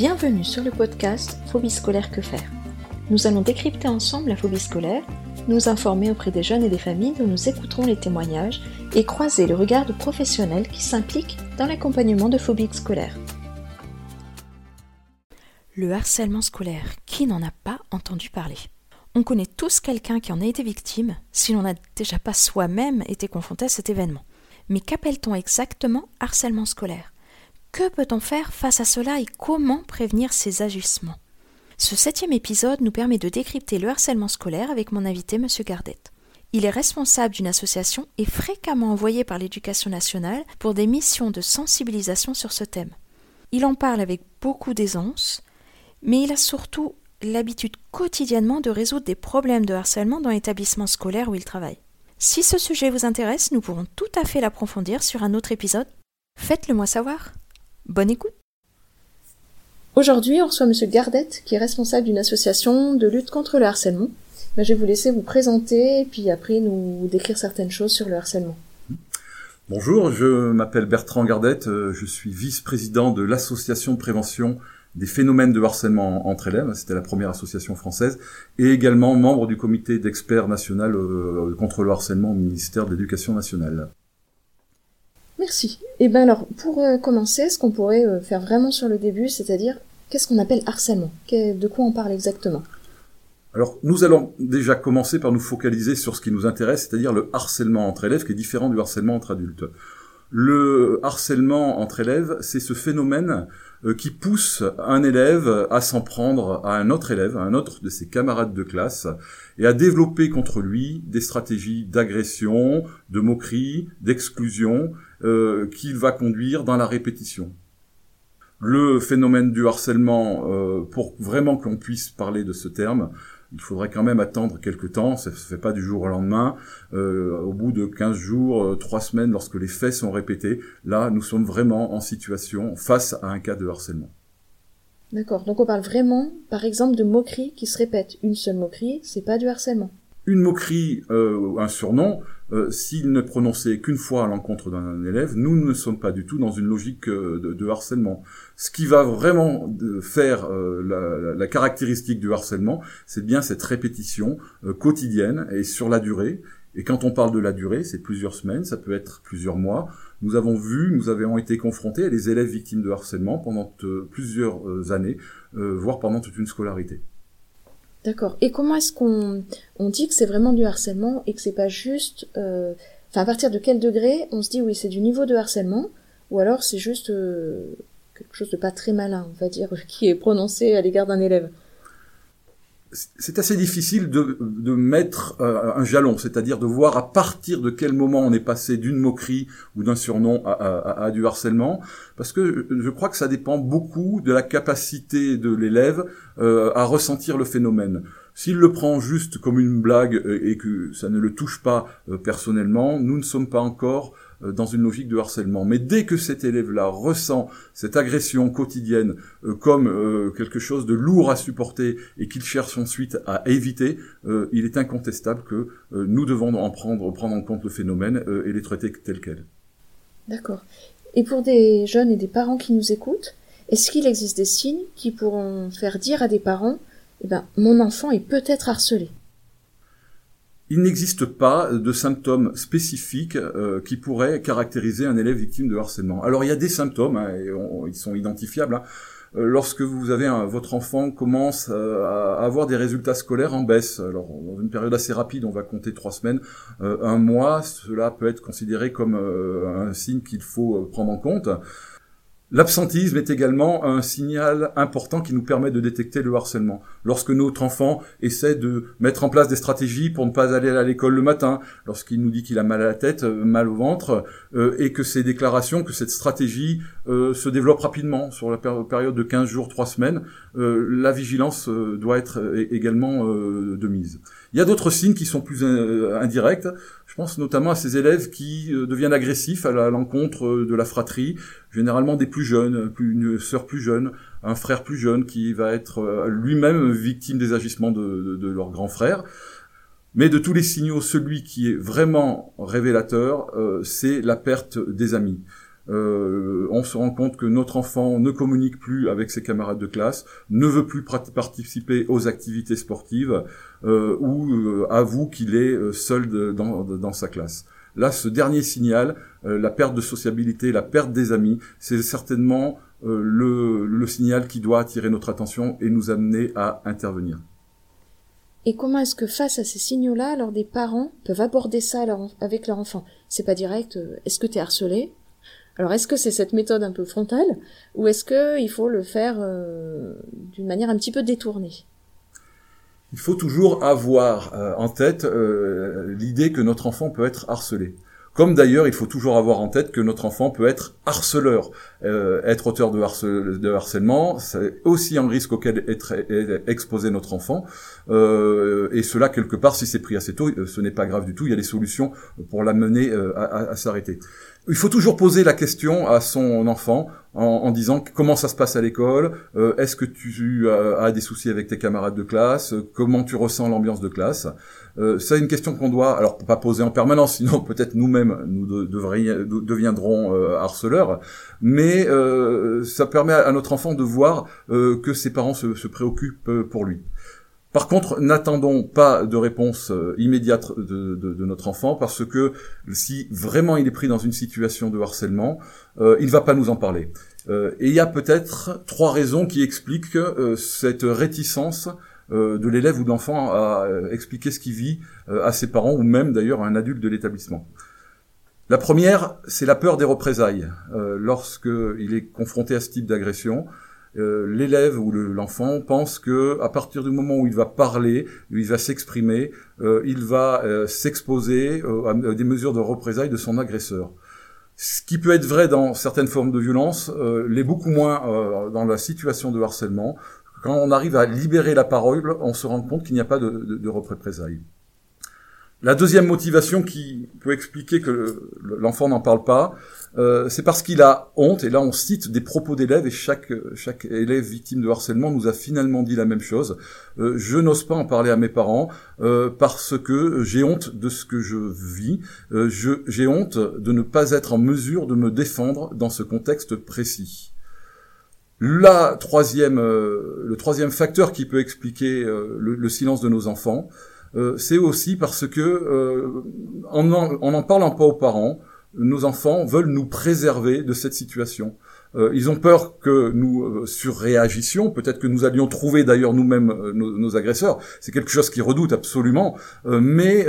Bienvenue sur le podcast Phobie scolaire que faire. Nous allons décrypter ensemble la phobie scolaire, nous informer auprès des jeunes et des familles dont nous écouterons les témoignages et croiser le regard de professionnels qui s'impliquent dans l'accompagnement de phobies scolaires. Le harcèlement scolaire, qui n'en a pas entendu parler? On connaît tous quelqu'un qui en a été victime, si l'on n'a déjà pas soi-même été confronté à cet événement. Mais qu'appelle-t-on exactement harcèlement scolaire? Que peut-on faire face à cela et comment prévenir ces agissements? Ce septième épisode nous permet de décrypter le harcèlement scolaire avec mon invité, M. Gardette. Il est responsable d'une association et fréquemment envoyé par l'Éducation nationale pour des missions de sensibilisation sur ce thème. Il en parle avec beaucoup d'aisance, mais il a surtout l'habitude quotidiennement de résoudre des problèmes de harcèlement dans l'établissement scolaire où il travaille. Si ce sujet vous intéresse, nous pourrons tout à fait l'approfondir sur un autre épisode. Faites-le moi savoir. Bonne écoute. Aujourd'hui, on reçoit M. Gardette, qui est responsable d'une association de lutte contre le harcèlement. Je vais vous laisser vous présenter, puis après nous décrire certaines choses sur le harcèlement. Bonjour, je m'appelle Bertrand Gardette, euh, je suis vice-président de l'association de prévention des phénomènes de harcèlement entre élèves, c'était la première association française, et également membre du comité d'experts national euh, contre le harcèlement au ministère de l'Éducation nationale. Merci. Et eh bien alors, pour euh, commencer, ce qu'on pourrait euh, faire vraiment sur le début, c'est-à-dire qu'est-ce qu'on appelle harcèlement? De quoi on parle exactement? Alors, nous allons déjà commencer par nous focaliser sur ce qui nous intéresse, c'est-à-dire le harcèlement entre élèves, qui est différent du harcèlement entre adultes. Le harcèlement entre élèves, c'est ce phénomène euh, qui pousse un élève à s'en prendre à un autre élève, à un autre de ses camarades de classe, et à développer contre lui des stratégies d'agression, de moquerie, d'exclusion, euh, qu'il va conduire dans la répétition. Le phénomène du harcèlement, euh, pour vraiment qu'on puisse parler de ce terme, il faudrait quand même attendre quelques temps, ça se fait pas du jour au lendemain. Euh, au bout de 15 jours, euh, 3 semaines, lorsque les faits sont répétés, là, nous sommes vraiment en situation face à un cas de harcèlement. D'accord, donc on parle vraiment, par exemple, de moquerie qui se répète. Une seule moquerie, c'est pas du harcèlement une moquerie euh, ou un surnom, euh, s'il ne prononçait qu'une fois à l'encontre d'un élève, nous ne sommes pas du tout dans une logique euh, de, harcèlement. Ce qui va vraiment faire la, la, caractéristique du harcèlement, c'est bien cette répétition quotidienne et sur la durée. Et quand on parle de la durée, c'est plusieurs semaines, ça peut être plusieurs mois. Nous avons vu, nous avons été confrontés à des élèves victimes de harcèlement pendant plusieurs années, voire pendant toute une scolarité. D'accord. Et comment est-ce qu'on on dit que c'est vraiment du harcèlement et que c'est pas juste, euh, enfin à partir de quel degré on se dit oui c'est du niveau de harcèlement ou alors c'est juste euh, quelque chose de pas très malin, on va dire, qui est prononcé à l'égard d'un élève? C'est assez difficile de, de mettre euh, un jalon, c'est-à-dire de voir à partir de quel moment on est passé d'une moquerie ou d'un surnom à, à, du harcèlement, parce que je crois que ça dépend beaucoup de la capacité de l'élève euh, à ressentir le phénomène. S'il le prend juste comme une blague euh, et que ça ne le touche pas personnellement, nous ne sommes pas encore euh, dans une logique de harcèlement. Mais dès que cet élève-là ressent cette agression quotidienne euh, comme euh, quelque chose de lourd à supporter et qu'il cherche ensuite à éviter, il est incontestable que nous devons en prendre, prendre en compte le phénomène et les traiter tel quel. D'accord. Et pour des jeunes et des parents qui nous écoutent, est-ce qu'il existe des signes qui pourront faire dire à des parents, eh ben, mon enfant est peut-être harcelé il n'existe pas de symptômes spécifiques euh, qui pourraient caractériser un élève victime de harcèlement. Alors il y a des symptômes, hein, et ils sont identifiables. Hein. Euh, lorsque vous avez votre enfant commence euh, à avoir des résultats scolaires en baisse, alors dans une période assez rapide, on va compter trois semaines, un mois, cela peut être considéré comme un signe qu'il faut prendre en compte. L'absentisme est également un signal important qui nous permet de détecter le harcèlement. Lorsque notre enfant essaie de mettre en place des stratégies pour ne pas aller à l'école le matin, lorsqu'il nous dit qu'il a mal à la tête, euh, mal au ventre, euh, et que ces déclarations, que cette stratégie euh, se développe rapidement sur la période de 15 jours, 3 semaines, la vigilance doit être également de mise. Il y a d'autres signes qui sont plus indirects. Je pense notamment à ces élèves qui deviennent agressifs à l'encontre de la fratrie, généralement des plus jeunes, une sœur plus jeune, un frère plus jeune qui va être euh, lui-même victime des agissements de, leur grand frère. Mais de tous les signaux, celui qui est vraiment révélateur, euh, c'est la perte des amis. Euh, on se rend compte que notre enfant ne communique plus avec ses camarades de classe, ne veut plus participer aux activités sportives euh, ou euh, avoue qu'il est seul dans, sa classe. Là, ce dernier signal, la perte de sociabilité, la perte des amis, c'est certainement le, signal qui doit attirer notre attention et nous amener à intervenir. Et comment est-ce que face à ces signaux-là, alors des parents peuvent aborder ça avec leur enfant? C'est pas direct. est-ce que tu es harcelé? Alors est-ce que c'est cette méthode un peu frontale ou est-ce qu'il faut le faire euh, d'une manière un petit peu détournée? Il faut toujours avoir euh, en tête euh, l'idée que notre enfant peut être harcelé. Comme d'ailleurs, il faut toujours avoir en tête que notre enfant peut être harceleur. être auteur de, harcèlement, c'est aussi un risque auquel est exposé notre enfant. et cela, quelque part, si c'est pris assez tôt, ce n'est pas grave du tout. Il y a des solutions pour l'amener à s'arrêter. Il faut toujours poser la question à son enfant en, disant comment ça se passe à l'école, euh, est-ce que tu as, des soucis avec tes camarades de classe, comment tu ressens l'ambiance de classe. Euh, c'est une question qu'on doit, alors pas poser en permanence, sinon peut-être nous-mêmes nous deviendrons euh, harceleurs, mais euh, ça permet à, notre enfant de voir que ses parents se, se préoccupent pour lui. Par contre, n'attendons pas de réponse euh, immédiate de, notre enfant parce que si vraiment il est pris dans une situation de harcèlement, euh, il ne va pas nous en parler. Euh, et il y a peut-être trois raisons qui expliquent cette réticence de l'élève ou de l'enfant à expliquer ce qu'il vit à ses parents ou même d'ailleurs à un adulte de l'établissement. La première, c'est la peur des représailles. Lorsqu'il est confronté à ce type d'agression, euh, l'élève ou l'enfant pense que à partir du moment où il va parler, où il va s'exprimer, euh, il va euh, s'exposer à des mesures de représailles de son agresseur. Ce qui peut être vrai dans certaines formes de violence, l'est beaucoup moins dans la situation de harcèlement. Quand on arrive à libérer la parole, on se rend compte qu'il n'y a pas de, de, de représailles. La deuxième motivation qui peut expliquer que l'enfant n'en parle pas, euh, c'est parce qu'il a honte, et là on cite des propos d'élèves, et chaque, élève victime de harcèlement nous a finalement dit la même chose. Euh, je n'ose pas en parler à mes parents euh, parce que j'ai honte de ce que je vis, j'ai honte de ne pas être en mesure de me défendre dans ce contexte précis. La troisième, le troisième facteur qui peut expliquer le, silence de nos enfants, c'est aussi parce que en n'en parlant pas aux parents, nos enfants veulent nous préserver de cette situation. Euh, ils ont peur que nous euh, surréagissions, peut-être que nous allions trouver d'ailleurs nous-mêmes euh, nos, agresseurs. C'est quelque chose qu'ils redoutent absolument, mais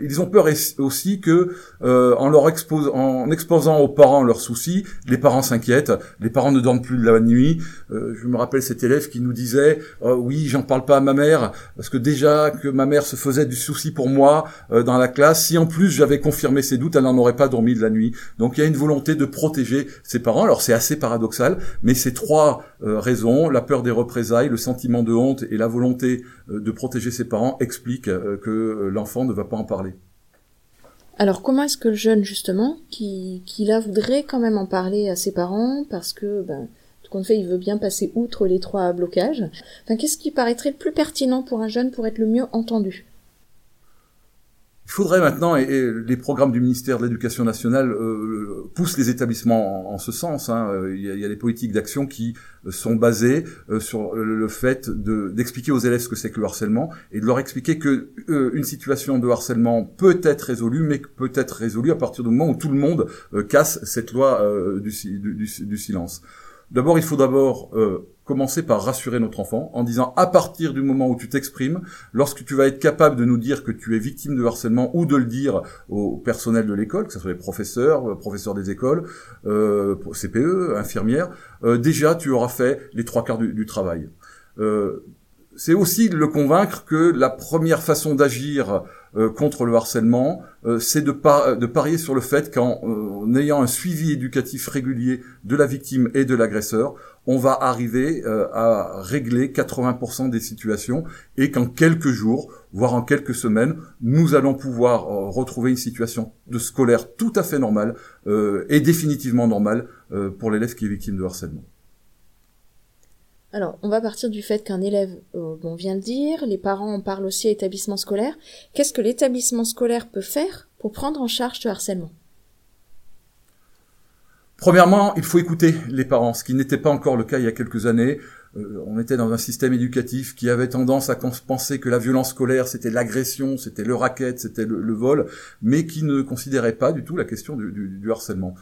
ils ont peur aussi que, en leur en exposant aux parents leurs soucis, les parents s'inquiètent, les parents ne dorment plus de la nuit. je me rappelle cet élève qui nous disait oui, j'en parle pas à ma mère parce que déjà que ma mère se faisait du souci pour moi dans la classe, si en plus j'avais confirmé ses doutes, elle n'en aurait pas dormi de la nuit. Donc il y a une volonté de protéger ses parents. Alors c'est assez paradoxal, mais ces trois euh, raisons, la peur des représailles, le sentiment de honte et la volonté euh, de protéger ses parents, expliquent euh, que l'enfant ne va pas en parler. Alors comment est-ce que le jeune justement, qui, qui voudrait quand même en parler à ses parents, parce que ben, tout compte fait il veut bien passer outre les trois blocages, enfin, qu'est-ce qui paraîtrait le plus pertinent pour un jeune pour être le mieux entendu? Il faudrait maintenant, et, les programmes du ministère de l'Éducation nationale euh, poussent les établissements en, ce sens. Hein. Il, y a, des politiques d'action qui euh, sont basées euh, sur le fait d'expliquer aux élèves ce que c'est que le harcèlement et de leur expliquer que une situation de harcèlement peut être résolue, mais peut être résolue à partir du moment où tout le monde casse cette loi du, du, silence. D'abord, il faut d'abord commencer par rassurer notre enfant en disant à partir du moment où tu t'exprimes, lorsque tu vas être capable de nous dire que tu es victime de harcèlement ou de le dire au personnel de l'école, que ce soit les professeurs, euh, professeurs des écoles, euh, CPE, infirmières, euh, déjà tu auras fait les trois quarts du, travail. Euh, c'est aussi le convaincre que la première façon d'agir euh, contre le harcèlement, euh, c'est de, de, parier sur le fait qu'en ayant un suivi éducatif régulier de la victime et de l'agresseur, on va arriver euh, à régler 80% des situations et qu'en quelques jours, voire en quelques semaines, nous allons pouvoir euh, retrouver une situation de scolaire tout à fait normale euh, et définitivement normale pour l'élève qui est victime de harcèlement. Alors, on va partir du fait qu'un élève, on vient de dire, les parents en parlent aussi à l'établissement scolaire. Qu'est-ce que l'établissement scolaire peut faire pour prendre en charge ce harcèlement? Premièrement, il faut écouter les parents, ce qui n'était pas encore le cas il y a quelques années. Euh, on était dans un système éducatif qui avait tendance à penser que la violence scolaire, c'était l'agression, c'était le racket, c'était le, vol, mais qui ne considérait pas du tout la question du harcèlement.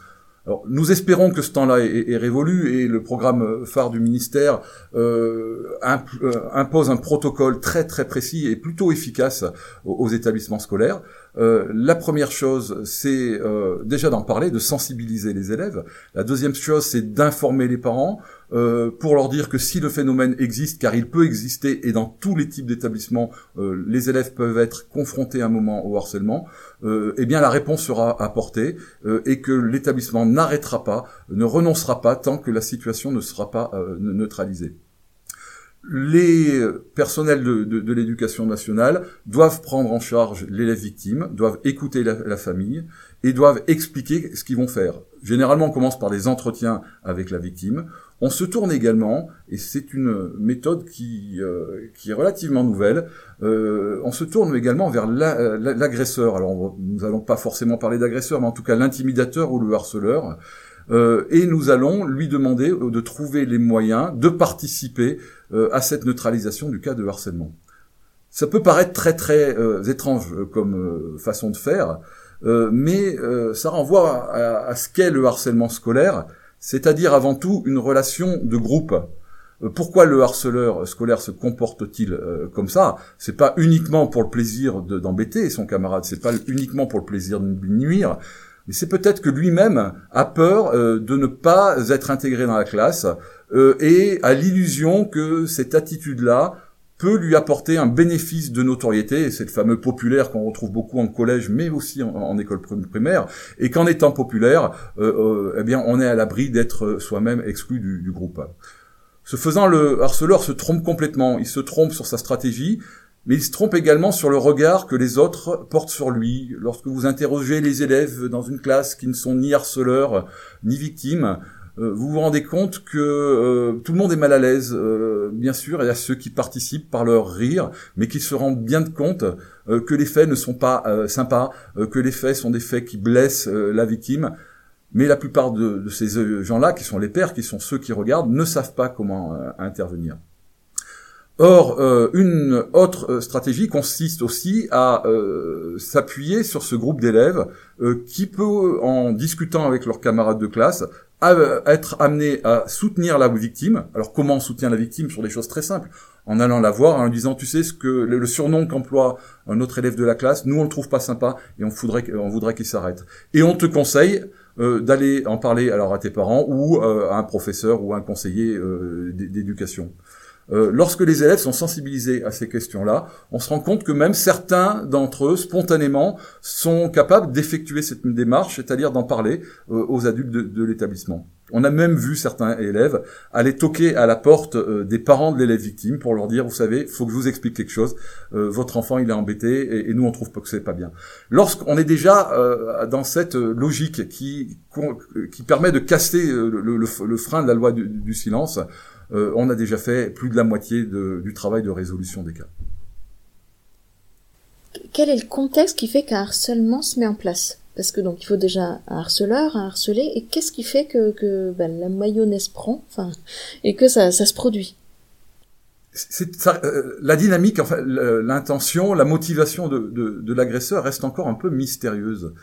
Alors, nous espérons que ce temps-là est, révolu et le programme phare du ministère euh, euh, impose un protocole très très précis et plutôt efficace aux, établissements scolaires. Euh, la première chose, c'est déjà d'en parler, de sensibiliser les élèves. La deuxième chose, c'est d'informer les parents. Euh, pour leur dire que si le phénomène existe, car il peut exister, et dans tous les types d'établissements, euh, les élèves peuvent être confrontés à un moment au harcèlement, euh, eh bien la réponse sera apportée et que l'établissement n'arrêtera pas, ne renoncera pas tant que la situation ne sera pas neutralisée les personnels de, l'éducation nationale doivent prendre en charge l'élève victime, doivent écouter la, famille et doivent expliquer ce qu'ils vont faire. Généralement, on commence par des entretiens avec la victime. On se tourne également, et c'est une méthode qui, euh, est relativement nouvelle, euh, on se tourne également vers euh, l'agresseur. Alors, nous n'allons pas forcément parler d'agresseur, mais en tout cas l'intimidateur ou le harceleur. et nous allons lui demander de trouver les moyens de participer à cette neutralisation du cas de harcèlement. Ça peut paraître très très étrange comme façon de faire, mais ça renvoie à ce qu'est le harcèlement scolaire c'est-à-dire avant tout une relation de groupe. Euh, pourquoi le harceleur scolaire se comporte-t-il euh, comme ça? C'est pas uniquement pour le plaisir d'embêter son camarade, c'est pas uniquement pour le plaisir de nuire, mais c'est peut-être que lui-même a peur euh, de ne pas être intégré dans la classe et a l'illusion que cette attitude-là peut lui apporter un bénéfice de notoriété, c'est le fameux populaire qu'on retrouve beaucoup en collège, mais aussi en, école primaire, et qu'en étant populaire, euh, euh, eh bien, on est à l'abri d'être soi-même exclu du, groupe. Ce faisant, le harceleur se trompe complètement. Il se trompe sur sa stratégie, mais il se trompe également sur le regard que les autres portent sur lui. Lorsque vous interrogez les élèves dans une classe qui ne sont ni harceleurs ni victimes, euh, vous vous rendez compte que euh, tout le monde est mal à l'aise, euh, bien sûr, il y a ceux qui participent par leur rire, mais qui se rendent bien compte que les faits ne sont pas sympas, que les faits sont des faits qui blessent la victime. Mais la plupart de, de ces gens-là, qui sont les pères, qui sont ceux qui regardent, ne savent pas comment intervenir. Or, une autre stratégie consiste aussi à s'appuyer sur ce groupe d'élèves qui peut, en discutant avec leurs camarades de classe, être amené à soutenir la victime. Alors comment on soutient la victime sur des choses très simples En allant la voir, en lui disant, tu sais ce que le, surnom qu'emploie un autre élève de la classe, nous on le trouve pas sympa et on, voudrait, on voudrait qu'il s'arrête. Et on te conseille euh, d'aller en parler alors à tes parents ou euh, à un professeur ou à un conseiller euh, d'éducation. Euh, lorsque les élèves sont sensibilisés à ces questions-là, on se rend compte que même certains d'entre eux, spontanément, sont capables d'effectuer cette démarche, c'est-à-dire d'en parler euh, aux adultes de, l'établissement. On a même vu certains élèves aller toquer à la porte euh, des parents de l'élève victime pour leur dire, vous savez, faut que je vous explique quelque chose. votre enfant, il est embêté et, nous, on trouve pas que c'est pas bien. Lorsqu'on est déjà dans cette logique qui qui permet de casser le, frein de la loi du silence, euh, on a déjà fait plus de la moitié du travail de résolution des cas. Quel est le contexte qui fait qu'un harcèlement se met en place? Parce que donc il faut déjà un harceleur, un harcelé, et qu'est-ce qui fait que, ben, la mayonnaise prend, enfin, et que ça, se produit? Euh, la dynamique, enfin, l'intention, la motivation de, l'agresseur reste encore un peu mystérieuse.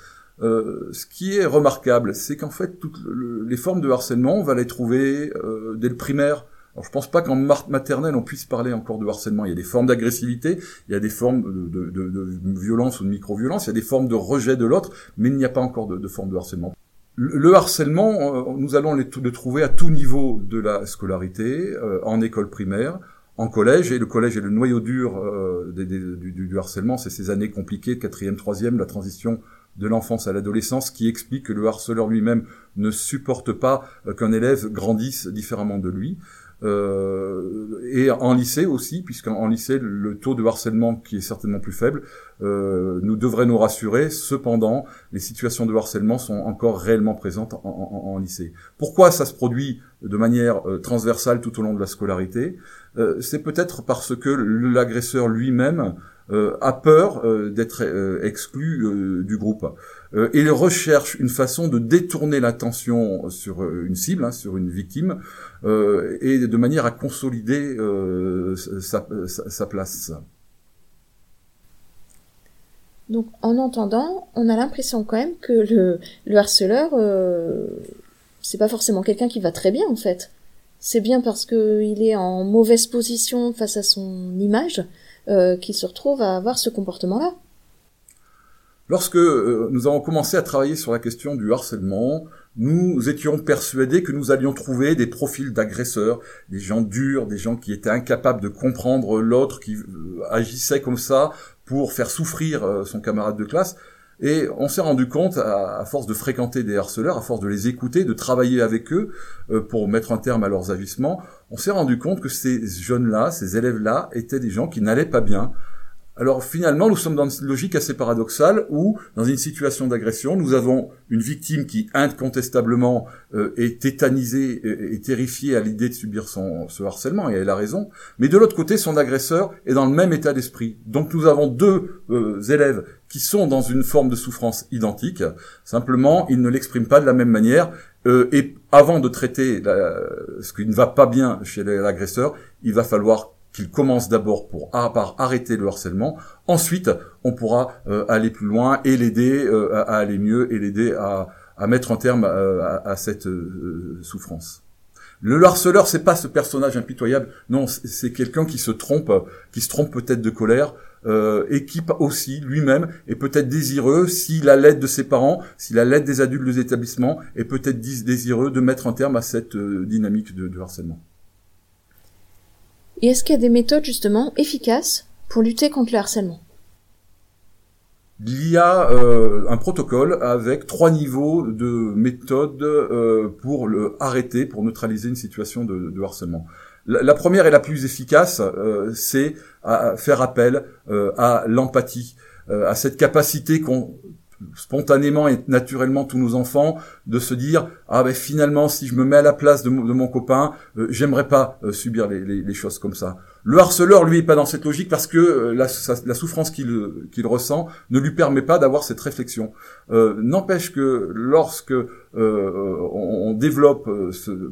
Euh, ce qui est remarquable, c'est qu'en fait, toutes les formes de harcèlement, on va les trouver dès le primaire. Alors, je pense pas qu'en maternelle on puisse parler encore de harcèlement. Il y a des formes d'agressivité, il y a des formes de, violence ou de micro-violence, il y a des formes de rejet de l'autre, mais il n'y a pas encore de, forme de harcèlement. Le, harcèlement, euh, nous allons le, trouver à tout niveau de la scolarité, euh, en école primaire, en collège, et le collège est le noyau dur euh, du, du, harcèlement, c'est ces années compliquées, quatrième, troisième, la transition de l'enfance à l'adolescence, qui explique que le harceleur lui-même ne supporte pas qu'un élève grandisse différemment de lui. Euh, et en lycée aussi, puisqu'en lycée, le taux de harcèlement qui est certainement plus faible, euh, nous devrait nous rassurer. Cependant, les situations de harcèlement sont encore réellement présentes en, lycée. Pourquoi ça se produit de manière euh, transversale tout au long de la scolarité? C'est peut-être parce que l'agresseur lui-même a peur d'être exclu du groupe. il recherche une façon de détourner l'attention sur une cible, hein, sur une victime, et de manière à consolider sa, sa place. Donc en entendant, on a l'impression quand même que le, le harceleur, euh, c'est pas forcément quelqu'un qui va très bien en fait. C'est bien parce qu'il est en mauvaise position face à son image euh, qu'il se retrouve à avoir ce comportement-là. Lorsque euh, nous avons commencé à travailler sur la question du harcèlement, nous étions persuadés que nous allions trouver des profils d'agresseurs, des gens durs, des gens qui étaient incapables de comprendre l'autre, qui euh, agissaient comme ça pour faire souffrir son camarade de classe. Et on s'est rendu compte, à, force de fréquenter des harceleurs, à force de les écouter, de travailler avec eux euh, pour mettre un terme à leurs agissements, on s'est rendu compte que ces jeunes-là, ces élèves-là, étaient des gens qui n'allaient pas bien, alors finalement, nous sommes dans une logique assez paradoxale où, dans une situation d'agression, nous avons une victime qui incontestablement euh, est tétanisée et, terrifiée à l'idée de subir son, ce harcèlement, et elle a raison. Mais de l'autre côté, son agresseur est dans le même état d'esprit. Donc nous avons deux euh, élèves qui sont dans une forme de souffrance identique. Simplement, ils ne l'expriment pas de la même manière. Euh, et avant de traiter ce qui ne va pas bien chez l'agresseur, il va falloir qu'il commence d'abord pour par arrêter le harcèlement. Ensuite, on pourra euh, aller plus loin et l'aider euh, à, aller mieux et l'aider à, mettre un terme euh, à, cette souffrance. Le harceleur, c'est pas ce personnage impitoyable. Non, c'est quelqu'un qui se trompe, qui se trompe peut-être de colère, euh, et qui aussi lui-même est peut-être désireux, s'il a l'aide de ses parents, s'il a l'aide des adultes des établissements, est peut-être désireux de mettre un terme à cette dynamique de harcèlement. Et est-ce qu'il y a des méthodes justement efficaces pour lutter contre le harcèlement? Il y a euh, un protocole avec trois niveaux de méthodes euh, pour le arrêter, pour neutraliser une situation de, harcèlement. La, première et la plus efficace, euh, c'est à faire appel à l'empathie, à cette capacité qu'on spontanément et naturellement tous nos enfants de se dire ah ben finalement si je me mets à la place de, mon copain euh, j'aimerais pas euh, subir les, choses comme ça. Le harceleur lui est pas dans cette logique parce que euh, la, souffrance qu'il ressent ne lui permet pas d'avoir cette réflexion. N'empêche que lorsque on, développe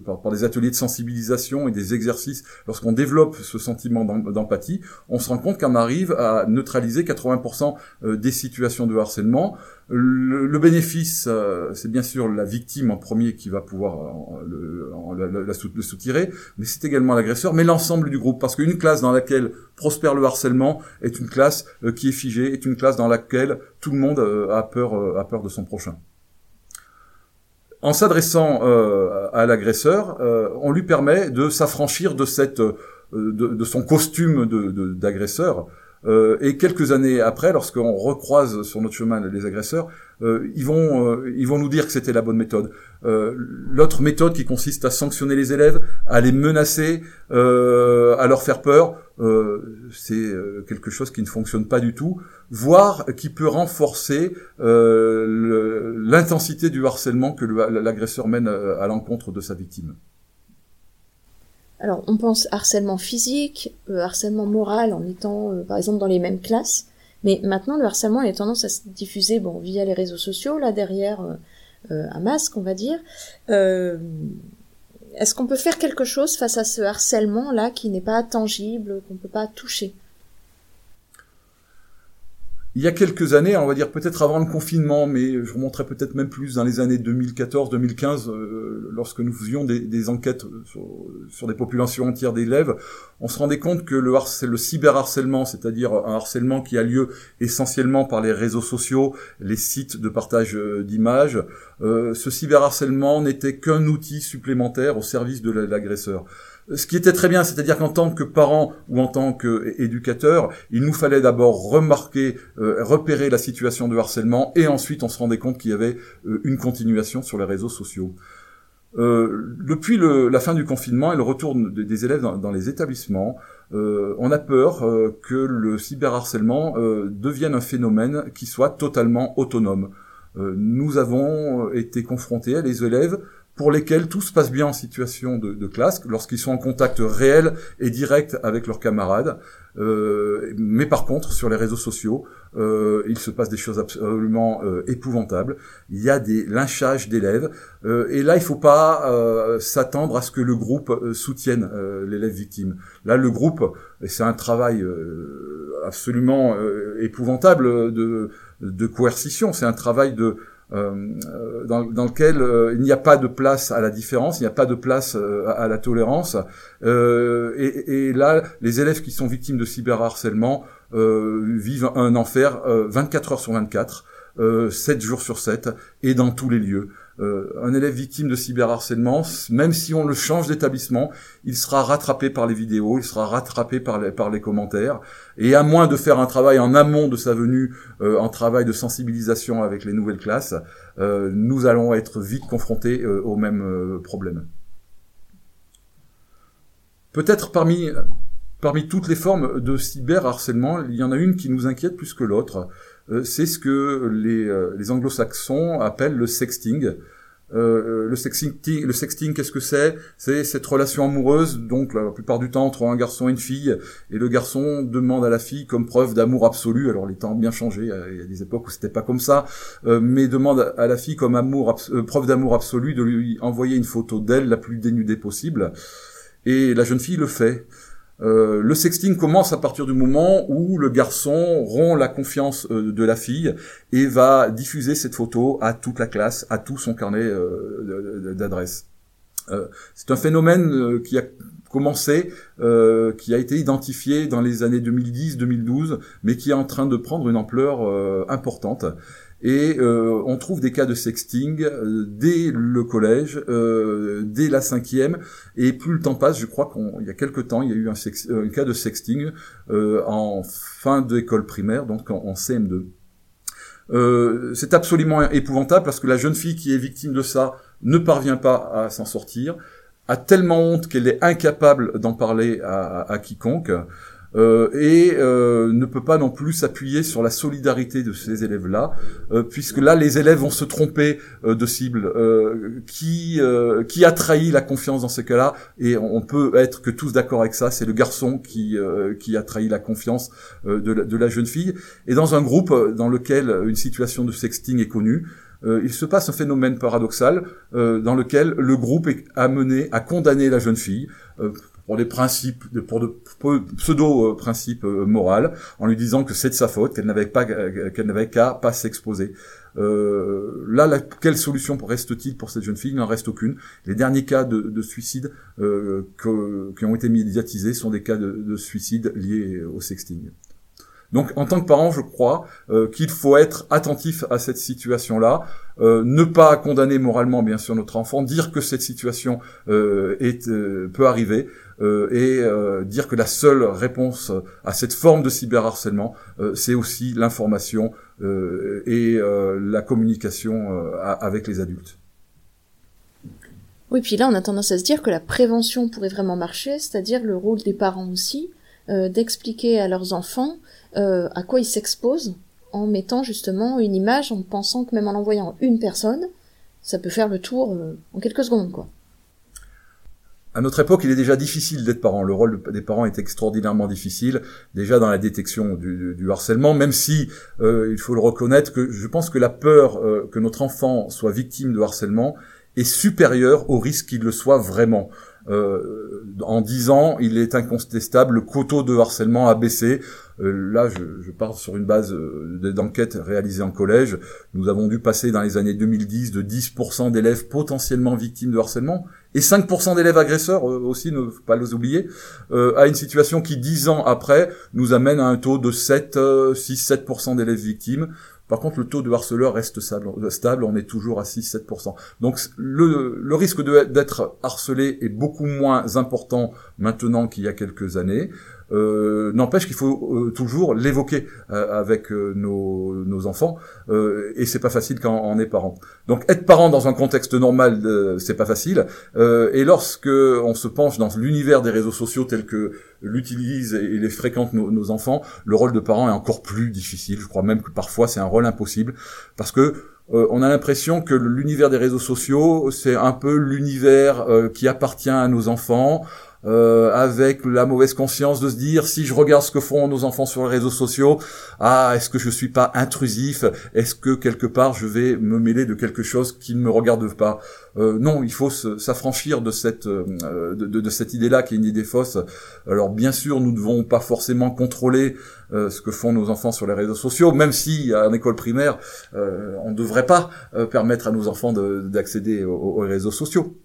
par, des ateliers de sensibilisation et des exercices lorsqu'on développe ce sentiment d'empathie on se rend compte qu'on arrive à neutraliser 80% des situations de harcèlement le, bénéfice, euh, c'est bien sûr la victime en premier qui va pouvoir euh, le, la, soutirer, mais c'est également l'agresseur, mais l'ensemble du groupe, parce qu'une classe dans laquelle prospère le harcèlement est une classe euh, qui est figée, est une classe dans laquelle tout le monde a peur, a peur de son prochain. En s'adressant à l'agresseur, on lui permet de s'affranchir de cette de, son costume d'agresseur. Euh, et quelques années après, lorsqu'on recroise sur notre chemin les agresseurs, euh, ils vont euh, ils vont nous dire que c'était la bonne méthode. L'autre méthode qui consiste à sanctionner les élèves, à les menacer, à leur faire peur, c'est quelque chose qui ne fonctionne pas du tout, voire qui peut renforcer l'intensité du harcèlement que l'agresseur mène à l'encontre de sa victime. Alors, on pense harcèlement physique, euh, harcèlement moral en étant, euh, par exemple, dans les mêmes classes. Mais maintenant, le harcèlement a tendance à se diffuser, bon, via les réseaux sociaux, là derrière euh, un masque, on va dire. Est-ce qu'on peut faire quelque chose face à ce harcèlement là qui n'est pas tangible, qu'on peut pas toucher? Il y a quelques années, on va dire peut-être avant le confinement, mais je remonterai peut-être même plus dans les années 2014-2015, euh, lorsque nous faisions des, enquêtes sur, des populations entières d'élèves, on se rendait compte que le, le cyberharcèlement, c'est-à-dire un harcèlement qui a lieu essentiellement par les réseaux sociaux, les sites de partage euh, d'images, euh, ce cyberharcèlement n'était qu'un outil supplémentaire au service de l'agresseur ce qui était très bien, c'est-à-dire qu'en tant que parents ou en tant qu'éducateurs, il nous fallait d'abord remarquer, euh, repérer la situation de harcèlement, et ensuite on se rendait compte qu'il y avait euh, une continuation sur les réseaux sociaux. Euh, depuis la fin du confinement et le retour des élèves dans, les établissements, on a peur que le cyberharcèlement devienne un phénomène qui soit totalement autonome. nous avons été confrontés à des élèves pour lesquels tout se passe bien en situation de, de classe, lorsqu'ils sont en contact réel et direct avec leurs camarades. Euh, mais par contre, sur les réseaux sociaux, euh, il se passe des choses absolument euh, épouvantables. Il y a des lynchages d'élèves, euh, et là, il faut pas euh, s'attendre à ce que le groupe soutienne l'élève victime. Là, le groupe, c'est un travail absolument épouvantable de, de coercition. C'est un travail de euh, dans, dans, lequel euh, il n'y a pas de place à la différence, il n'y a pas de place euh, à, la tolérance. Et, et, là, les élèves qui sont victimes de cyberharcèlement vivent un enfer 24 heures sur 24. 7 jours sur 7 et dans tous les lieux. Euh, un élève victime de cyberharcèlement, même si on le change d'établissement, il sera rattrapé par les vidéos, il sera rattrapé par les, commentaires, et à moins de faire un travail en amont de sa venue, euh, un travail de sensibilisation avec les nouvelles classes, euh, nous allons être vite confrontés au même problème. Peut-être parmi Parmi toutes les formes de cyberharcèlement, il y en a une qui nous inquiète plus que l'autre. Euh, c'est ce que les, euh, anglo-saxons appellent le sexting. Euh, le sexting, le sexting, qu'est-ce que c'est? C'est cette relation amoureuse, donc la plupart du temps entre un garçon et une fille, et le garçon demande à la fille comme preuve d'amour absolu. Alors les temps ont bien changé, il y a des époques où c'était pas comme ça, mais demande à la fille comme amour, preuve d'amour absolu de lui envoyer une photo d'elle la plus dénudée possible. Et la jeune fille le fait. Euh, le sexting commence à partir du moment où le garçon rompt la confiance euh, de la fille et va diffuser cette photo à toute la classe, à tout son carnet euh, d'adresses. C'est un phénomène qui a commencé, qui a été identifié dans les années 2010-2012, mais qui est en train de prendre une ampleur importante. Et euh, on trouve des cas de sexting euh, dès le collège, euh, dès la cinquième, et plus le temps passe, je crois qu'il y a quelques temps, il y a eu un, un cas de sexting en fin d'école primaire, donc en, en CM2. c'est absolument épouvantable parce que la jeune fille qui est victime de ça ne parvient pas à s'en sortir, a tellement honte qu'elle est incapable d'en parler à, à quiconque. Euh, et euh, ne peut pas non plus s'appuyer sur la solidarité de ces élèves-là, euh, puisque là les élèves vont se tromper de cible. qui qui a trahi la confiance dans ces cas-là Et on peut être que tous d'accord avec ça. C'est le garçon qui qui a trahi la confiance de la, de, la, jeune fille. Et dans un groupe dans lequel une situation de sexting est connue. il se passe un phénomène paradoxal dans lequel le groupe est amené à condamner la jeune fille pour des principes, pour de pseudo principes euh, moraux, en lui disant que c'est de sa faute, qu'elle n'avait pas, euh, qu'elle n'avait qu'à pas s'exposer. Euh, là, quelle solution reste-t-il pour cette jeune fille? Il n'en reste aucune. Les derniers cas de, de suicide euh, qui ont été médiatisés sont des cas de, de suicide liés au sexting. Donc en tant que parent, je crois euh, qu'il faut être attentif à cette situation-là, euh, ne pas condamner moralement bien sûr notre enfant, dire que cette situation euh, est, peut arriver et dire que la seule réponse à cette forme de cyberharcèlement, c'est aussi l'information et la communication avec les adultes. Oui, puis là, on a tendance à se dire que la prévention pourrait vraiment marcher, c'est-à-dire le rôle des parents aussi, d'expliquer à leurs enfants euh, à quoi il s'expose en mettant justement une image, en pensant que même en envoyant une personne, ça peut faire le tour euh, en quelques secondes, quoi. À notre époque, il est déjà difficile d'être parent. Le rôle des parents est extraordinairement difficile, déjà dans la détection du, harcèlement, même si euh, il faut le reconnaître que je pense que la peur que notre enfant soit victime de harcèlement est supérieure au risque qu'il le soit vraiment. Euh, en 10 ans, il est incontestable, le coteau de harcèlement a baissé. Euh, là, je, je, pars sur une base euh, d'enquête réalisée en collège. Nous avons dû passer dans les années 2010 de 10% d'élèves potentiellement victimes de harcèlement et 5% d'élèves agresseurs aussi, ne faut pas les oublier, à une situation qui, 10 ans après, nous amène à un taux de 7, 6-7% d'élèves victimes. Par contre, le taux de harceleurs reste stable, on est toujours à 6-7%. Donc le, risque d'être harcelé est beaucoup moins important maintenant qu'il y a quelques années. Euh, n'empêche qu'il faut euh, toujours l'évoquer euh, avec nos, nos, enfants, et c'est pas facile quand on est parent. Donc être parent dans un contexte normal, c'est pas facile. et lorsque on se penche dans l'univers des réseaux sociaux tels que l'utilisent et les fréquentent nos, nos, enfants, le rôle de parent est encore plus difficile. Je crois même que parfois c'est un rôle impossible parce que on a l'impression que l'univers des réseaux sociaux, c'est un peu l'univers qui appartient à nos enfants. Euh, avec la mauvaise conscience de se dire si je regarde ce que font nos enfants sur les réseaux sociaux, ah est-ce que je suis pas intrusif? Est-ce que quelque part je vais me mêler de quelque chose qui ne me regarde pas? Euh, Non, il faut s'affranchir de cette euh, de, cette idée-là qui est une idée fausse. Alors bien sûr, nous ne devons pas forcément contrôler ce que font nos enfants sur les réseaux sociaux, même si en école primaire, on ne devrait pas permettre à nos enfants d'accéder aux réseaux sociaux.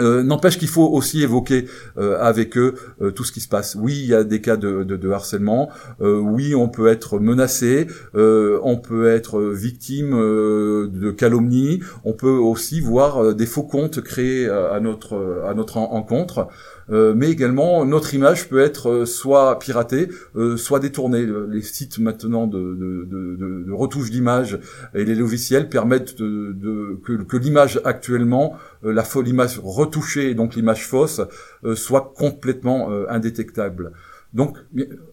Euh, n'empêche qu'il faut aussi évoquer euh, avec eux euh, tout ce qui se passe. Oui, il y a des cas de, harcèlement. oui, on peut être menacé. on peut être victime de calomnie. On peut aussi voir des faux comptes créés à notre rencontre. Euh, mais également notre image peut être euh, soit piratée, euh, soit détournée. Les sites maintenant de, de, de, de retouche d'image et les logiciels permettent de, que, que l'image actuellement, la l'image retouchée, donc l'image fausse, soit complètement indétectable. Donc,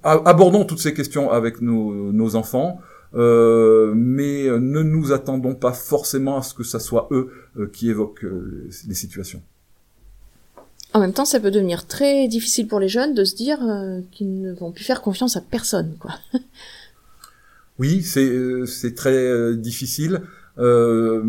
abordons toutes ces questions avec nos, nos enfants. Euh, mais ne nous attendons pas forcément à ce que ça soit eux qui évoquent les situations. En même temps, ça peut devenir très difficile pour les jeunes de se dire euh, qu'ils ne vont plus faire confiance à personne, quoi. oui, c'est euh, très euh, difficile. Euh,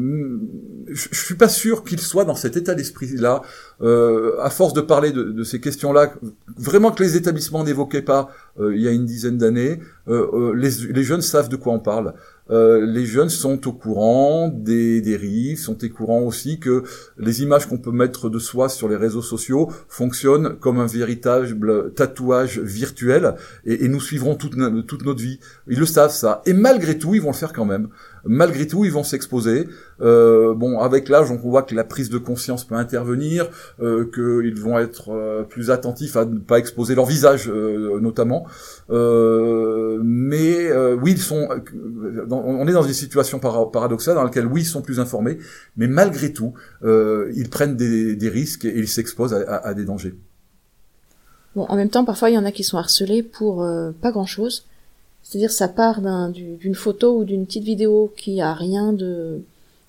je, suis pas sûr qu'ils soient dans cet état d'esprit-là. à force de parler de, ces questions-là, vraiment que les établissements n'évoquaient pas il y a une dizaine d'années, les, jeunes savent de quoi on parle. Euh, les jeunes sont au courant des dérives, sont au courant aussi que les images qu'on peut mettre de soi sur les réseaux sociaux fonctionnent comme un véritable tatouage virtuel et, nous suivrons toute, toute notre vie. Ils le savent ça. Et malgré tout, ils vont le faire quand même malgré tout, ils vont s'exposer. Euh, bon, avec l'âge, on voit que la prise de conscience peut intervenir, euh, qu'ils vont être euh, plus attentifs à ne pas exposer leur visage, euh, notamment. Euh, mais oui, ils sont. on est dans une situation paradoxale dans laquelle oui, ils sont plus informés, mais malgré tout, ils prennent des, des, risques et ils s'exposent à, à, des dangers. Bon, en même temps, parfois, il y en a qui sont harcelés pour pas grand-chose. C'est-à-dire ça part d'une photo ou d'une petite vidéo qui a rien de,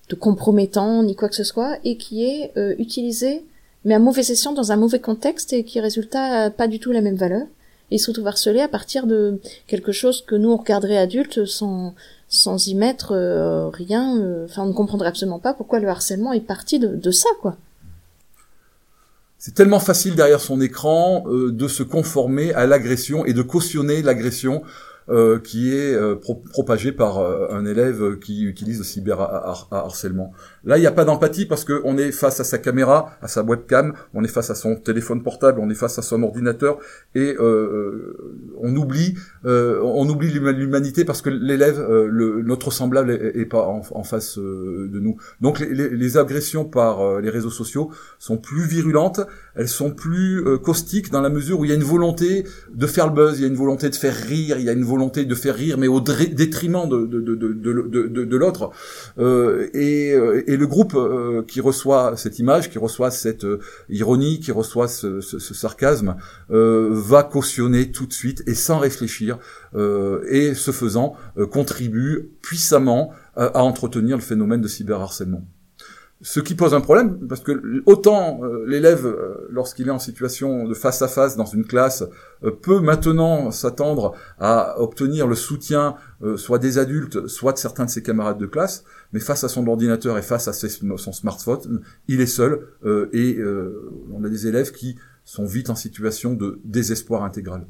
de, compromettant ni quoi que ce soit et qui est euh, utilisée mais à mauvais escient dans un mauvais contexte et qui résultat pas du tout la même valeur. Ils se retrouvent harcelés à partir de quelque chose que nous on regarderait adulte sans sans y mettre euh, rien. Euh, enfin, on ne comprendrait absolument pas pourquoi le harcèlement est parti de, de ça, quoi. C'est tellement facile derrière son écran de se conformer à l'agression et de cautionner l'agression euh, qui est euh, propagé par euh, un élève qui utilise le cyberharcèlement. Là, il n'y a pas d'empathie parce qu'on est face à sa caméra, à sa webcam, on est face à son téléphone portable, on est face à son ordinateur et on oublie, on oublie l'humanité parce que l'élève, notre semblable, est, pas en, face de nous. Donc les, les, agressions par les réseaux sociaux sont plus virulentes, elles sont plus caustiques dans la mesure où il y a une volonté de faire le buzz, il y a une volonté de faire rire, il y a une volonté de faire rire, mais au détriment de, l'autre. Euh, et, euh, le groupe euh, qui reçoit cette image, qui reçoit cette euh, ironie, qui reçoit ce, sarcasme, va cautionner tout de suite et sans réfléchir, et ce faisant, contribue puissamment à entretenir le phénomène de cyberharcèlement. Ce qui pose un problème, parce que autant euh, l'élève, euh, lorsqu'il est en situation de face à face dans une classe, euh, peut maintenant s'attendre à obtenir le soutien soit des adultes, soit de certains de ses camarades de classe, mais face à son ordinateur et face à son smartphone, il est seul, et on a des élèves qui sont vite en situation de désespoir intégral.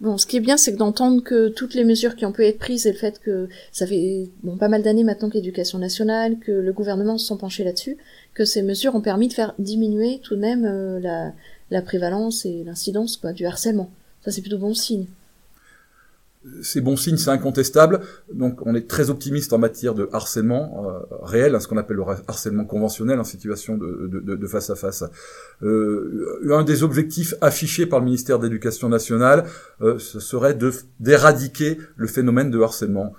Bon, ce qui est bien, c'est que d'entendre que toutes les mesures qui ont pu être prises et le fait que ça fait pas mal d'années maintenant que l'éducation nationale, que le gouvernement se sont penchés là-dessus, que ces mesures ont permis de faire diminuer tout de même euh, la, prévalence et l'incidence du harcèlement. Ça, c'est plutôt bon signe c'est bon signe, c'est incontestable. Donc on est très optimiste en matière de harcèlement euh, réel, hein, ce qu'on appelle le harcèlement conventionnel en situation de, face à face. Euh, un des objectifs affichés par le ministère de l'Éducation nationale, euh, ce serait d'éradiquer le phénomène de harcèlement.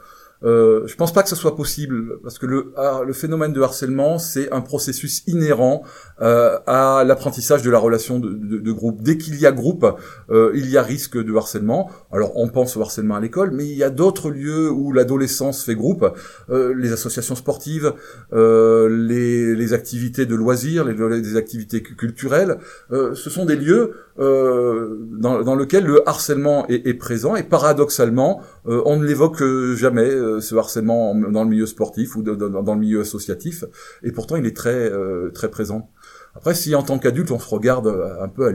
Euh, je pense pas que ce soit possible parce que le, ah, le phénomène de harcèlement, c'est un processus inhérent euh, à l'apprentissage de la relation de, de, de groupe. Dès qu'il y a groupe, euh, il y a risque de harcèlement. Alors on pense au harcèlement à l'école, mais il y a d'autres lieux où l'adolescence fait groupe. Euh, les associations sportives, euh, les, les, activités de loisirs, les, les activités culturelles, ce sont des lieux dans, dans lesquels le harcèlement est, est présent et paradoxalement, on ne l'évoque jamais ce harcèlement dans le milieu sportif ou dans le milieu associatif, et pourtant il est très euh, très présent. Après, si en tant qu'adulte on se regarde un peu,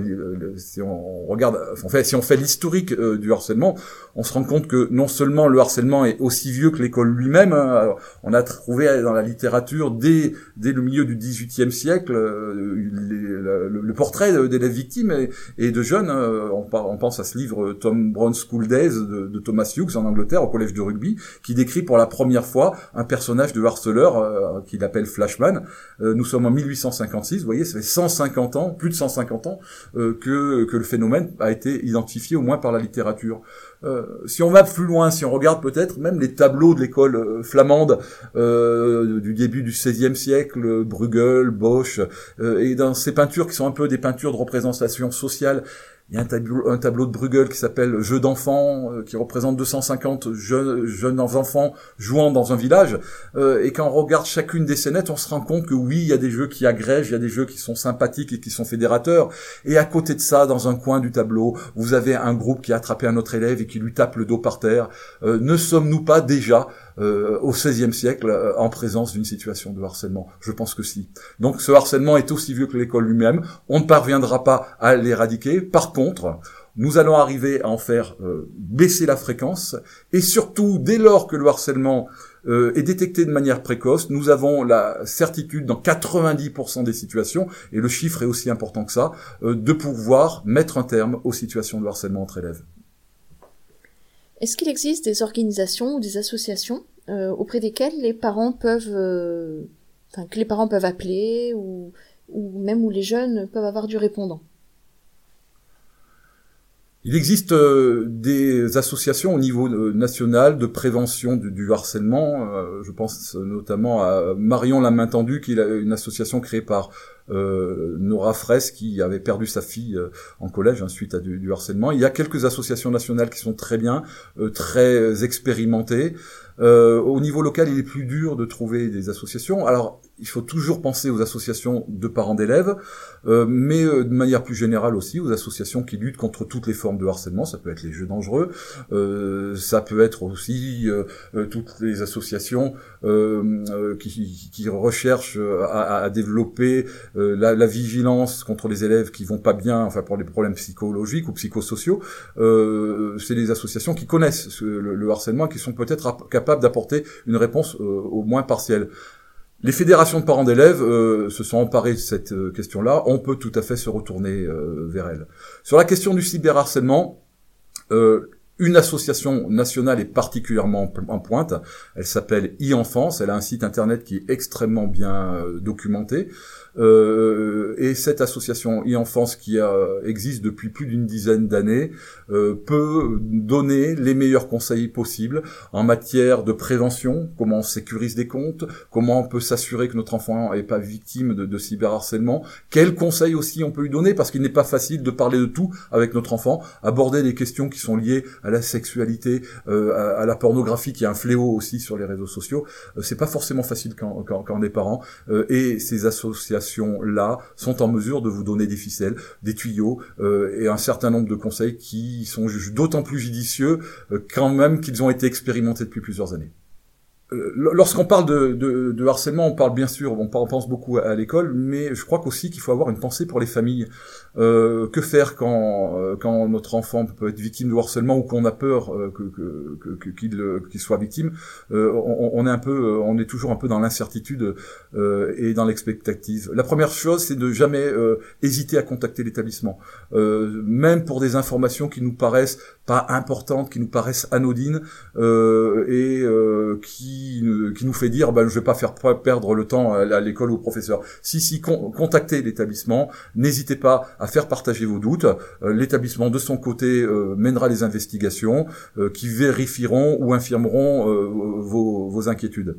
si on regarde, en fait, si on fait l'historique euh, du harcèlement, on se rend compte que non seulement le harcèlement est aussi vieux que l'école lui-même. Hein, on a trouvé dans la littérature dès le milieu du XVIIIe siècle le, portrait d'élèves victimes et, de jeunes. On, pense à ce livre Tom Brown's School Days de, Thomas Hughes en Angleterre au collège de rugby, qui décrit pour la première fois un personnage de harceleur euh, qu'il appelle Flashman. Euh, nous sommes en 1856, vous voyez, ça fait 150 ans, plus de 150 ans, euh, que, que le phénomène a été identifié au moins par la littérature. Euh, si on va plus loin, si on regarde peut-être même les tableaux de l'école euh, flamande euh, du début du XVIe siècle, Bruegel, Bosch, et dans ces peintures qui sont un peu des peintures de représentation sociale, il y a un tableau, de Bruegel qui s'appelle Jeux d'enfants, euh, qui représente 250 jeunes, jeunes enfants jouant dans un village. Euh, et quand on regarde chacune des scénettes, on se rend compte que oui, il y a des jeux qui agrègent, il y a des jeux qui sont sympathiques et qui sont fédérateurs. Et à côté de ça, dans un coin du tableau, vous avez un groupe qui a attrapé un autre élève et qui lui tape le dos par terre. Euh, ne sommes-nous pas déjà euh, au XVIe siècle euh, en présence d'une situation de harcèlement Je pense que si. Donc ce harcèlement est aussi vieux que l'école lui-même. On ne parviendra pas à l'éradiquer. Par contre, nous allons arriver à en faire euh, baisser la fréquence et surtout dès lors que le harcèlement est détecté de manière précoce, nous avons la certitude dans 90% des situations, et le chiffre est aussi important que ça, de pouvoir mettre un terme aux situations de harcèlement entre élèves. Est-ce qu'il existe des organisations ou des associations euh, auprès desquelles les parents peuvent, euh, que les parents peuvent appeler ou, ou même où les jeunes peuvent avoir du répondant? Il existe euh, des associations au niveau national de prévention du, harcèlement. je pense notamment à Marion la main tendue, qui est une association créée par euh, Nora Fraisse qui avait perdu sa fille euh, en collège hein, suite à du, harcèlement. Il y a quelques associations nationales qui sont très bien, euh, très expérimentées. Au niveau local, il est plus dur de trouver des associations. Alors, il faut toujours penser aux associations de parents d'élèves, mais de manière plus générale aussi aux associations qui luttent contre toutes les formes de harcèlement. Ça peut être les jeux dangereux, ça peut être aussi toutes les associations qui, qui, recherchent à, à développer euh, la, la, vigilance contre les élèves qui vont pas bien, enfin pour des problèmes psychologiques ou psychosociaux, euh, c'est des associations qui connaissent le, harcèlement, qui sont peut-être capables d'apporter une réponse euh, au moins partielle. Les fédérations de parents d'élèves se sont emparées de cette question-là. On peut tout à fait se retourner vers elles. Sur la question du cyberharcèlement, une association nationale est particulièrement en pointe. Elle s'appelle e-enfance. Elle a un site internet qui est extrêmement bien documenté. Euh, et cette association e-enfance qui existe depuis plus d'une dizaine d'années euh, peut donner les meilleurs conseils possibles en matière de prévention, comment on sécurise des comptes, comment on peut s'assurer que notre enfant n'est pas victime de, cyberharcèlement, quels conseils aussi on peut lui donner, parce qu'il n'est pas facile de parler de tout avec notre enfant, aborder des questions qui sont liées à la sexualité, euh, à, la pornographie, qui est un fléau aussi sur les réseaux sociaux. c'est pas forcément facile quand, quand, quand on est parent, et ces associations là sont en mesure de vous donner des ficelles, des tuyaux euh, et un certain nombre de conseils qui sont d'autant plus judicieux euh, quand même qu'ils ont été expérimentés depuis plusieurs années. Euh, lorsqu'on parle de, harcèlement, on parle bien sûr, on, pense beaucoup à, l'école, mais je crois aussi qu'il faut avoir une pensée pour les familles. Euh, que faire quand, euh, quand notre enfant peut être victime de harcèlement ou qu'on a peur euh, que, que, qu'il, qu'il soit victime on, on, est un peu, on est toujours un peu dans l'incertitude et dans l'expectative. La première chose, c'est de jamais hésiter à contacter l'établissement, même pour des informations qui nous paraissent pas importantes, qui nous paraissent anodines et qui qui nous fait dire ben, je vais pas faire perdre le temps à, l'école ou au professeur. Si si contactez l'établissement, n'hésitez pas à faire partager vos doutes. l'établissement de son côté mènera les investigations qui vérifieront ou infirmeront vos, vos inquiétudes.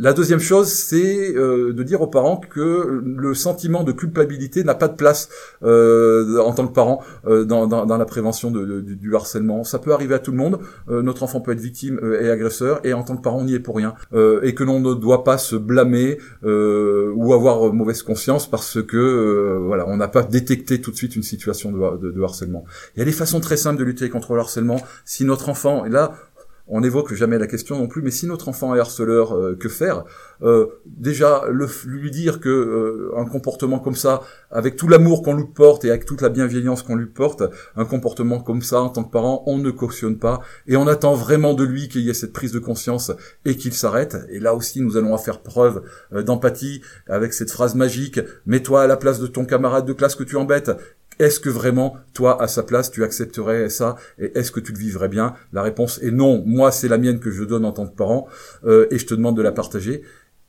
La deuxième chose, c'est euh, de dire aux parents que le sentiment de culpabilité n'a pas de place euh, en tant que parent euh, dans, dans, la prévention de, du harcèlement. Ça peut arriver à tout le monde. notre enfant peut être victime et agresseur, et en tant que parent, on n'y est pour rien. et que l'on ne doit pas se blâmer ou avoir mauvaise conscience parce que voilà, on n'a pas détecté tout de suite une situation de, de, harcèlement. Il y a des façons très simples de lutter contre le harcèlement. Si notre enfant, et là, on n'évoque jamais la question non plus, mais si notre enfant est harceleur, euh, que faire? Euh, Déjà, le, lui dire que euh, un comportement comme ça, avec tout l'amour qu'on lui porte et avec toute la bienveillance qu'on lui porte, un comportement comme ça, en tant que parent, on ne cautionne pas, et on attend vraiment de lui qu'il y ait cette prise de conscience et qu'il s'arrête. Et là aussi, nous allons faire preuve d'empathie avec cette phrase magique "Mets-toi à la place de ton camarade de classe que tu embêtes." Est-ce que vraiment, toi, à sa place, tu accepterais ça Et est-ce que tu le vivrais bien? La réponse est non. Moi, c'est la mienne que je donne en tant que parent, euh, et je te demande de la partager.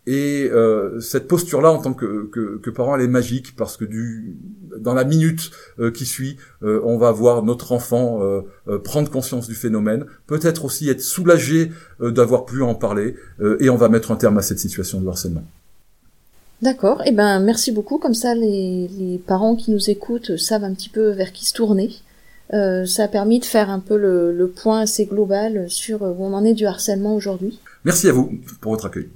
Et euh, cette posture-là, en tant que, que, parent, elle est magique parce que du, dans la minute euh, qui suit, on va voir notre enfant prendre conscience du phénomène, peut-être aussi être soulagé d'avoir pu en parler, et on va mettre un terme à cette situation de harcèlement. D'accord, eh ben merci beaucoup, comme ça les, les, parents qui nous écoutent savent un petit peu vers qui se tourner. Euh, ça a permis de faire un peu le, le, point assez global sur où on en est du harcèlement aujourd'hui. Merci à vous pour votre accueil.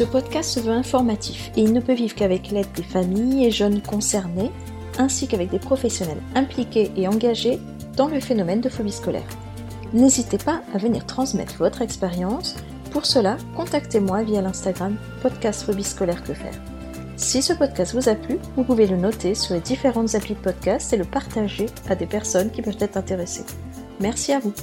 Ce podcast se veut informatif et il ne peut vivre qu'avec l'aide des familles et jeunes concernés, ainsi qu'avec des professionnels impliqués et engagés dans le phénomène de phobie scolaire. N'hésitez pas à venir transmettre votre expérience. Pour cela, contactez-moi via l'Instagram podcast phobie scolaire que faire. Si ce podcast vous a plu, vous pouvez le noter sur les différentes applis de podcast et le partager à des personnes qui peuvent être intéressées. Merci à vous.